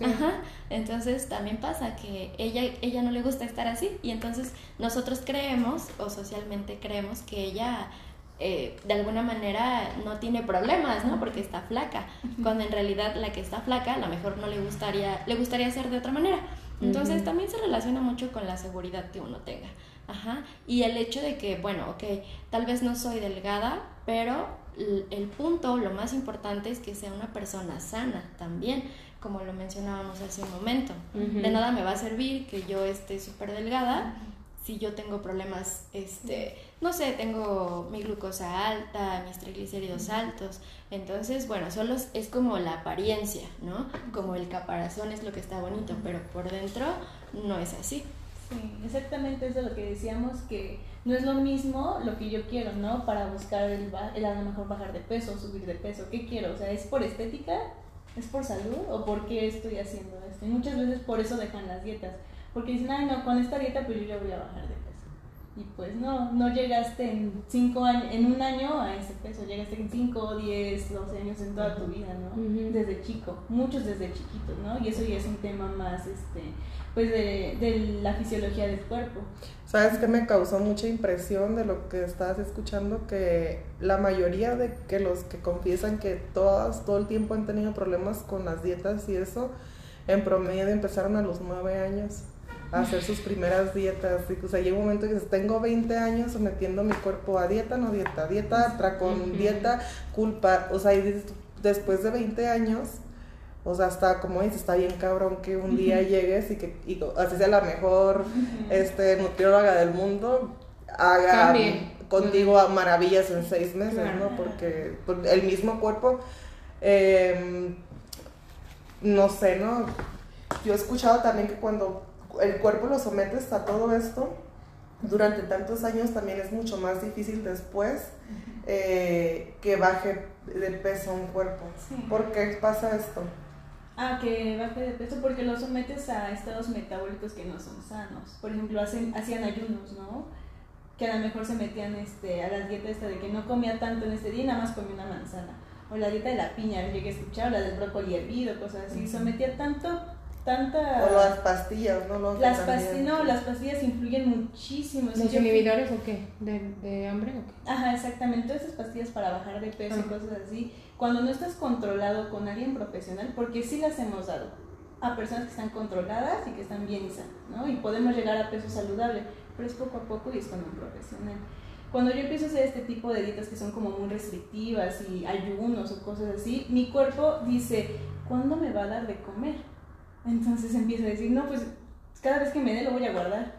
S4: Ajá. Entonces también pasa que ella, ella no le gusta estar así y entonces nosotros creemos o socialmente creemos que ella eh, de alguna manera no tiene problemas, ¿no? Porque está flaca, cuando en realidad la que está flaca a lo mejor no le gustaría, le gustaría ser de otra manera. Entonces también se relaciona mucho con la seguridad que uno tenga. Ajá. Y el hecho de que, bueno, ok, tal vez no soy delgada, pero el punto, lo más importante es que sea una persona sana también como lo mencionábamos hace un momento. De nada me va a servir que yo esté súper delgada si yo tengo problemas, este, no sé, tengo mi glucosa alta, mis triglicéridos altos. Entonces, bueno, solo es como la apariencia, ¿no? Como el caparazón es lo que está bonito, pero por dentro no es así.
S3: Sí, exactamente es de lo que decíamos que no es lo mismo lo que yo quiero, ¿no? Para buscar el, el a lo mejor bajar de peso, subir de peso. ¿Qué quiero? O sea, ¿es por estética ¿es por salud o por qué estoy haciendo esto? Y muchas veces por eso dejan las dietas, porque dicen, ay, no, con esta dieta pues yo ya voy a bajar de peso. Y pues no, no llegaste en cinco años, en un año a ese peso, llegaste en 5, 10, 12 años en toda tu vida, ¿no? Desde chico, muchos desde chiquitos, ¿no? Y eso ya es un tema más, este, pues de, de la fisiología del cuerpo.
S2: ¿Sabes qué me causó mucha impresión de lo que estás escuchando? Que la mayoría de que los que confiesan que todas, todo el tiempo han tenido problemas con las dietas y eso, en promedio empezaron a los nueve años a hacer sus primeras dietas. O sea, llega un momento que tengo 20 años sometiendo mi cuerpo a dieta, no dieta, dieta, con dieta, culpa. O sea, y después de 20 años o sea, está, como dices, está bien cabrón que un día llegues y que así sea la mejor este, nutrióloga del mundo, haga contigo maravillas en seis meses, ¿no? Porque pues, el mismo cuerpo, em, no sé, ¿no? Yo he escuchado también que cuando el cuerpo lo sometes a todo esto, durante tantos años también es mucho más difícil después eh, que baje de peso un cuerpo. ¿Por qué pasa esto?
S3: Ah, que baje de peso porque lo sometes a estados metabólicos que no son sanos. Por ejemplo, hacen, hacían ayunos, ¿no? Que a lo mejor se metían este, a la dieta esta de que no comía tanto en este día y nada más comía una manzana. O la dieta de la piña, llegué a escuchar, la del brócoli hervido, cosas así. Sometía tanto tanta...
S2: O las pastillas, ¿no?
S3: las pastillas, no, las pastillas influyen muchísimo.
S1: ¿Los inhibidores o qué? ¿De, ¿De, hambre o qué?
S3: Ajá, exactamente. Todas esas pastillas para bajar de peso y ah. cosas así. Cuando no estás controlado con alguien profesional, porque sí las hemos dado a personas que están controladas y que están bien y sanas, ¿no? Y podemos llegar a peso saludable, pero es poco a poco y es con un profesional. Cuando yo empiezo a hacer este tipo de dietas que son como muy restrictivas y ayunos o cosas así, mi cuerpo dice, ¿cuándo me va a dar de comer? Entonces empiezo a decir, no, pues cada vez que me dé lo voy a guardar.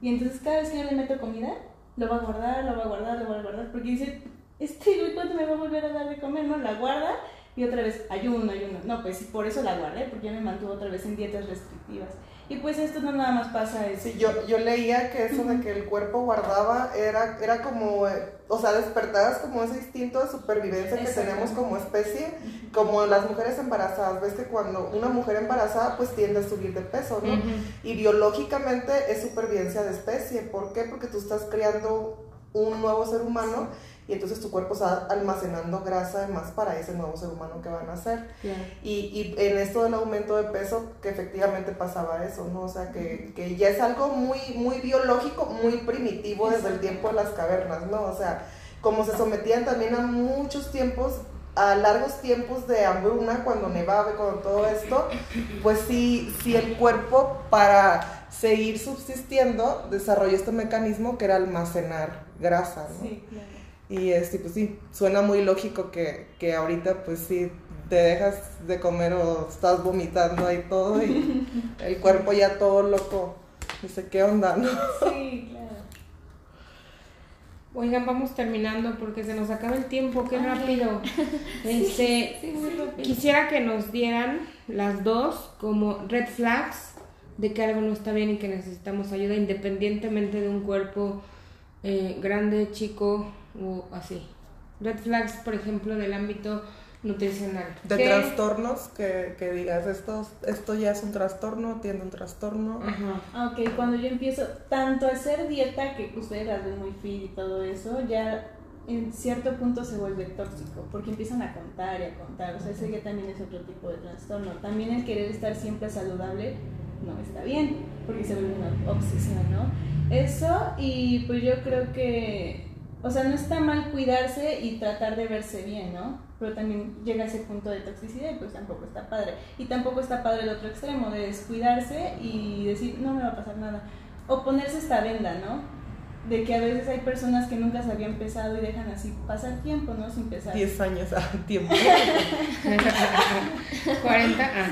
S3: Y entonces cada vez que yo le meto comida, lo va a guardar, lo va a guardar, lo va a guardar, porque dice, este güey, ¿cuánto me va a volver a dar de comer? No, la guarda y otra vez ayuno, ayuno. No, pues por eso la guardé, porque ya me mantuvo otra vez en dietas restrictivas. Y pues esto no nada más pasa eso.
S2: Sí, yo, yo leía que eso de que el cuerpo guardaba era, era como, eh, o sea, despertadas como ese instinto de supervivencia que tenemos como especie, como las mujeres embarazadas. Ves que cuando una mujer embarazada pues tiende a subir de peso, ¿no? Y biológicamente es supervivencia de especie. ¿Por qué? Porque tú estás creando un nuevo ser humano y entonces tu cuerpo está almacenando grasa además para ese nuevo ser humano que van a ser. Y, y, en esto del aumento de peso, que efectivamente pasaba eso, ¿no? O sea, que, que ya es algo muy, muy biológico, muy primitivo desde el tiempo de las cavernas, ¿no? O sea, como se sometían también a muchos tiempos a largos tiempos de hambruna, cuando nevaba, con todo esto, pues sí, sí el cuerpo para seguir subsistiendo desarrolló este mecanismo que era almacenar grasa, ¿no?
S3: Sí, claro.
S2: Y este, pues sí, suena muy lógico que, que ahorita pues sí te dejas de comer o estás vomitando y todo y el cuerpo ya todo loco. Dice, ¿qué onda, no?
S3: Sí, claro.
S1: Oigan, vamos terminando porque se nos acaba el tiempo, qué rápido. Este,
S4: Sí, muy rápido.
S1: quisiera que nos dieran las dos como red flags de que algo no está bien y que necesitamos ayuda independientemente de un cuerpo eh, grande, chico o así. Red flags, por ejemplo, del ámbito nutricional.
S2: De
S1: ¿Qué?
S2: trastornos, que, que digas, esto, esto ya es un trastorno, tiene un trastorno.
S1: Ajá.
S3: Ah, Ok, cuando yo empiezo tanto a hacer dieta, que ustedes las ven muy fit y todo eso, ya en cierto punto se vuelve tóxico, porque empiezan a contar y a contar, o sea, ese ya también es otro tipo de trastorno. También el querer estar siempre saludable no está bien, porque se vuelve una obsesión, ¿no? Eso, y pues yo creo que, o sea, no está mal cuidarse y tratar de verse bien, ¿no? Pero también llega a ese punto de toxicidad y pues tampoco está padre. Y tampoco está padre el otro extremo, de descuidarse y decir, no me va a pasar nada. O ponerse esta venda, ¿no? De que a veces hay personas que nunca se habían empezado y dejan así pasar tiempo, ¿no? Sin empezar.
S2: 10 años a tiempo.
S1: 40, ajá.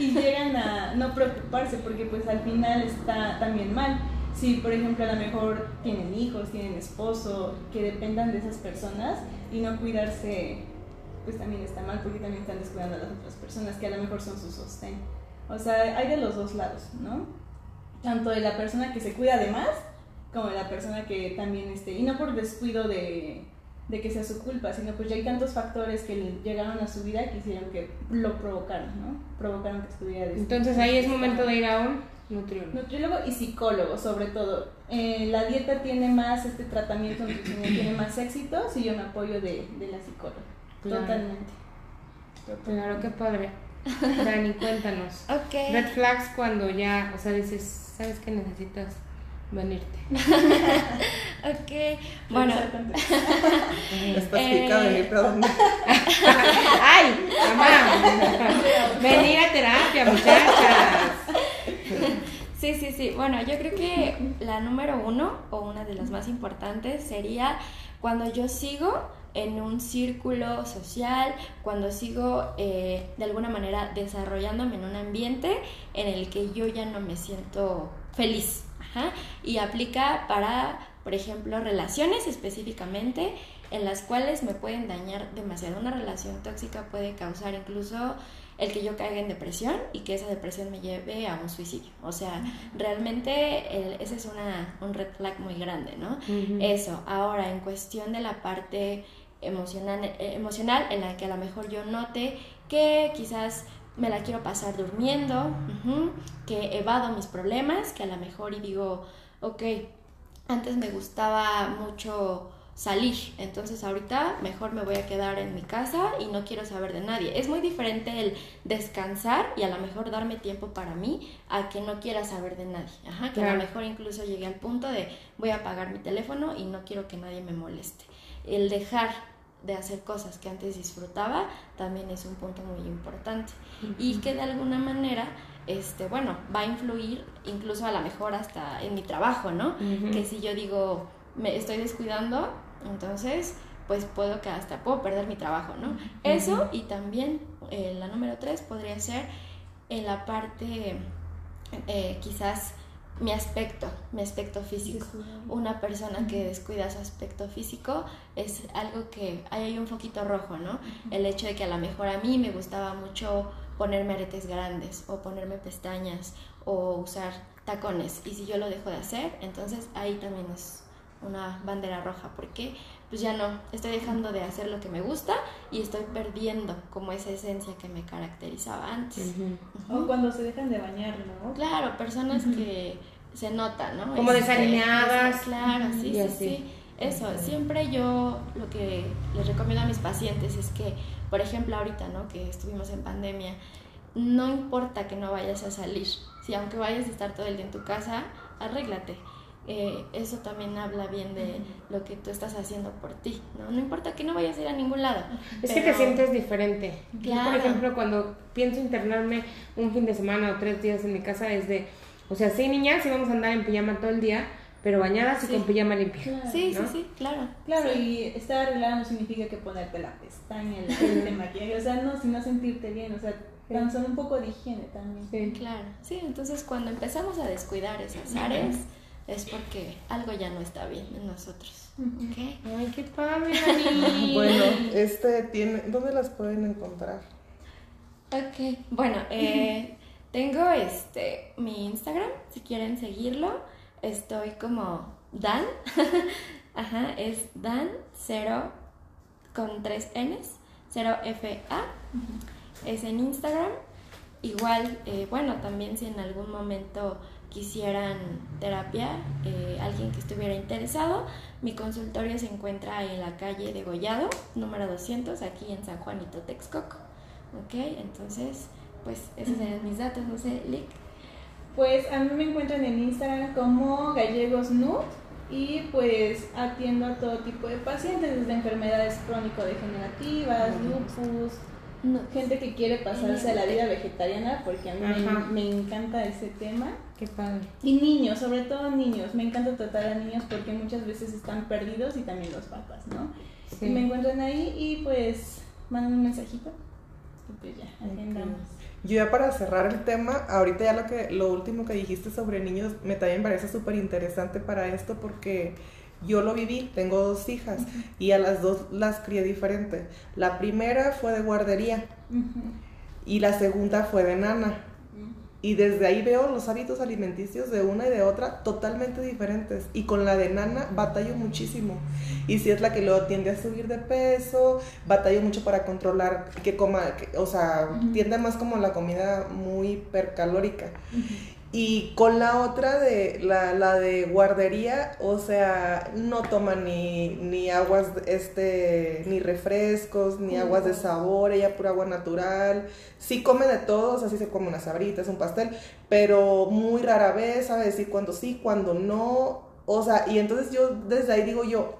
S3: y llegan a no preocuparse porque pues al final está también mal. Si por ejemplo a lo mejor tienen hijos, tienen esposo, que dependan de esas personas y no cuidarse, pues también está mal porque también están descuidando a las otras personas que a lo mejor son su sostén. O sea, hay de los dos lados, ¿no? Tanto de la persona que se cuida de más como de la persona que también esté, y no por descuido de, de que sea su culpa, sino pues ya hay tantos factores que le llegaron a su vida que hicieron que lo provocaron, ¿no? Provocaron que estuviera
S1: Entonces ahí es momento de ir a un nutriólogo.
S3: Nutriólogo y psicólogo, sobre todo. Eh, la dieta tiene más, este tratamiento nutricional tiene más éxito si yo me apoyo de, de la psicóloga.
S1: Claro.
S3: Totalmente.
S1: Claro, qué padre. Dani, cuéntanos.
S4: Ok.
S1: Red flags cuando ya, o sea, dices, ¿sabes que necesitas venirte?
S4: Ok. Bueno.
S2: Estás
S4: Eh,
S2: pica de venir, pero ¿dónde?
S1: ¡Ay! ¡Mamá! Venir a terapia, muchachas.
S4: Sí, sí, sí. Bueno, yo creo que la número uno o una de las más importantes sería cuando yo sigo en un círculo social, cuando sigo eh, de alguna manera desarrollándome en un ambiente en el que yo ya no me siento feliz. Ajá. Y aplica para, por ejemplo, relaciones específicamente en las cuales me pueden dañar demasiado. Una relación tóxica puede causar incluso el que yo caiga en depresión y que esa depresión me lleve a un suicidio. O sea, realmente el- ese es una, un red flag muy grande, ¿no? Eso. Ahora, en cuestión de la parte emocional, eh, emocional, en la que a lo mejor yo note que quizás me la quiero pasar durmiendo, ujú, que evado mis problemas, que a lo mejor y digo, ok, antes me gustaba mucho salir, entonces ahorita mejor me voy a quedar en mi casa y no quiero saber de nadie. Es muy diferente el descansar y a lo mejor darme tiempo para mí a que no quiera saber de nadie. Ajá, que a lo mejor incluso llegué al punto de voy a apagar mi teléfono y no quiero que nadie me moleste. El dejar de hacer cosas que antes disfrutaba también es un punto muy importante y que de alguna manera este bueno va a influir incluso a lo mejor hasta en mi trabajo no que si yo digo me estoy descuidando entonces pues puedo que hasta puedo perder mi trabajo no eso y también eh, la número tres podría ser en la parte eh, quizás mi aspecto mi aspecto físico. Una persona que descuida su aspecto físico es algo que ahí hay un foquito rojo, ¿no? El hecho de que a lo mejor a mí me gustaba mucho ponerme aretes grandes o ponerme pestañas o usar tacones y si yo lo dejo de hacer, entonces ahí también es una bandera roja porque pues ya no, estoy dejando de hacer lo que me gusta y estoy perdiendo como esa esencia que me caracterizaba antes.
S3: O cuando se dejan de bañar, ¿no?
S4: Claro, personas que se notan, ¿no?
S1: Como
S4: Este,
S1: desalineadas.
S4: Claro, sí,
S1: Y
S4: sí,
S1: así.
S4: sí. Eso, siempre yo lo que les recomiendo a mis pacientes es que, por ejemplo, ahorita, ¿no? Que estuvimos en pandemia, no importa que no vayas a salir, si aunque vayas a estar todo el día en tu casa, arréglate. Eh, eso también habla bien de lo que tú estás haciendo por ti, ¿no? No importa que no vayas a ir a ningún lado.
S1: Es que te sientes diferente. Yo, por ejemplo, cuando pienso internarme un fin de semana o tres días en mi casa, es de, o sea, sí, niñas, sí vamos a andar en pijama todo el día, pero bañadas y con pijama limpia.
S3: Claro.
S4: Sí,
S1: ¿no?
S4: sí, sí, claro.
S3: Claro,
S4: Sí.
S3: y estar arreglada no significa que ponerte la pestaña, de maquillaje, o sea, no, sino sentirte bien, o sea, tan solo un poco de higiene también.
S1: Sí.
S4: Claro, sí, entonces cuando empezamos a descuidar esas áreas es porque algo ya no está bien en nosotros.
S3: Ujú.
S4: ¿Ok?
S1: Ay, qué padre, Dani.
S2: Bueno, este tiene, ¿dónde las pueden encontrar?
S4: Ok, bueno, eh, tengo este mi Instagram, si quieren seguirlo, estoy como Dan, ajá, es Dan 0 con 3 Ns, 0 FA, es en Instagram. Igual, eh, bueno, también si en algún momento quisieran terapia, eh, alguien que estuviera interesado, mi consultorio se encuentra en la calle de Gollado, número 200, aquí en San Juanito, Texcoco. Ok, entonces, pues esos serían mis datos, no sé, Lick.
S3: Pues a mí me encuentran en Instagram como Gallegos Nude y pues atiendo a todo tipo de pacientes, desde enfermedades crónico-degenerativas, lupus,
S4: No,
S3: gente que quiere pasarse a la vida vegetariana porque a mí me, encanta ese tema.
S1: Qué padre.
S3: Y niños, sobre todo niños, me encanta tratar a niños porque muchas veces están perdidos y también los papás, ¿no?
S1: Sí.
S3: Y me encuentran ahí y pues mandan un mensajito y pues ya, agendamos.
S2: Yo ya para cerrar el tema, ahorita ya lo que lo último que dijiste sobre niños me también parece súper interesante para esto porque yo lo viví, tengo dos hijas y a las dos las crié diferente. La primera fue de guardería y la segunda fue de nana. Y desde ahí veo los hábitos alimenticios de una y de otra totalmente diferentes. Y con la de nana batallo muchísimo. Y si es la que luego tiende a subir de peso, batallo mucho para controlar que coma, que- o sea, tiende más como la comida muy hipercalórica. Y con la otra de la, la de guardería, o sea, no toma ni, ni aguas, este, ni refrescos, ni aguas de sabor, ella pura agua natural. Sí come de todo, o sea, sí se come unas sabritas, un pastel, pero muy rara vez, sabe decir cuándo sí, cuándo no. O sea, y entonces yo desde ahí digo yo,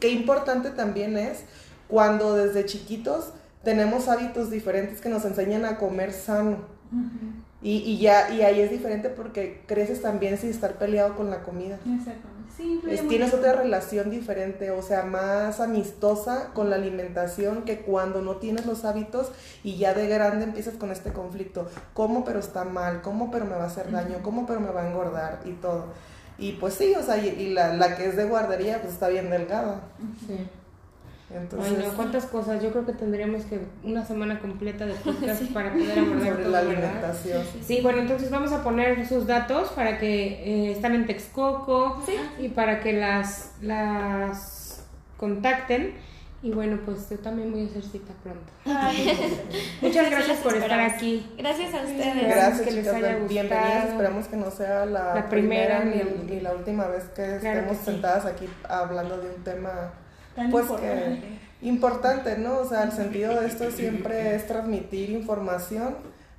S2: qué importante también es cuando desde chiquitos tenemos hábitos diferentes que nos enseñan a comer sano.
S3: Ujú.
S2: Y, y ya, y ahí es diferente porque creces también sin estar peleado con la comida.
S3: Exactamente. Sí,
S2: Es- tienes otra relación diferente, o sea, más amistosa con la alimentación que cuando no tienes los hábitos y ya de grande empiezas con este conflicto. ¿Cómo pero está mal? ¿Cómo pero me va a hacer daño? ¿Cómo pero me va a engordar? Y todo. Y pues sí, o sea, y, y la, la que es de guardería pues está bien delgada.
S1: Sí.
S2: Entonces,
S1: Ay, no, cuántas cosas. Yo creo que tendríamos que una semana completa de podcast para poder abordar
S2: sobre
S1: todo,
S2: la alimentación.
S1: Sí, bueno, entonces vamos a poner sus datos para que eh, están en Texcoco
S4: Sí.
S1: y para que las, las contacten. Y bueno, pues yo también voy a hacer cita pronto. Muchas
S4: Sí,
S1: gracias por estar aquí.
S4: Gracias a ustedes.
S1: Gracias, que les
S2: chicas.
S1: haya
S2: Bienvenidas.
S1: gustado.
S2: Esperamos que no sea la,
S1: La primera
S2: primera,
S1: ni el-
S2: ni la última vez que
S1: Claro
S2: estemos
S1: que sí.
S2: sentadas aquí hablando de un tema
S3: tan
S2: pues
S3: importante.
S2: que importante, ¿no? O sea, el sentido de esto siempre es transmitir información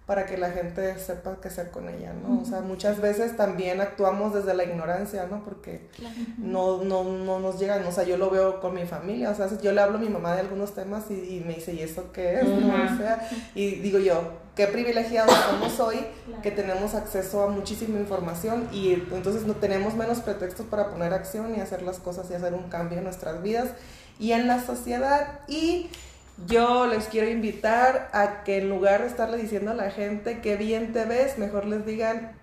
S2: para que la gente sepa qué hacer con ella, ¿no? O sea, muchas veces también actuamos desde la ignorancia, ¿no? Porque
S4: Claro.
S2: no, no, no nos llegan, o sea, yo lo veo con mi familia, o sea, yo le hablo a mi mamá de algunos temas y, y me dice, ¿y eso qué es? ¿no? O sea, y digo yo, qué privilegiados somos hoy que tenemos acceso a muchísima información y entonces no tenemos menos pretextos para poner acción y hacer las cosas y hacer un cambio en nuestras vidas y en la sociedad y yo les quiero invitar a que en lugar de estarle diciendo a la gente qué bien te ves, mejor les digan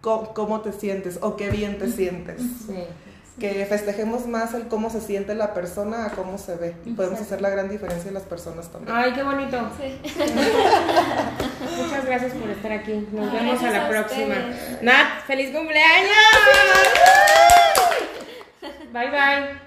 S2: cómo, cómo te sientes o qué bien te sientes.
S1: Sí.
S2: Que festejemos más el cómo se siente la persona a cómo se ve. Y podemos hacer la gran diferencia en las personas también.
S1: Ay, qué bonito.
S4: Sí.
S1: Muchas gracias por estar aquí. Nos
S4: Ay,
S1: vemos a la
S4: a
S1: próxima.
S4: ustedes.
S1: Nat, feliz cumpleaños. Bye bye.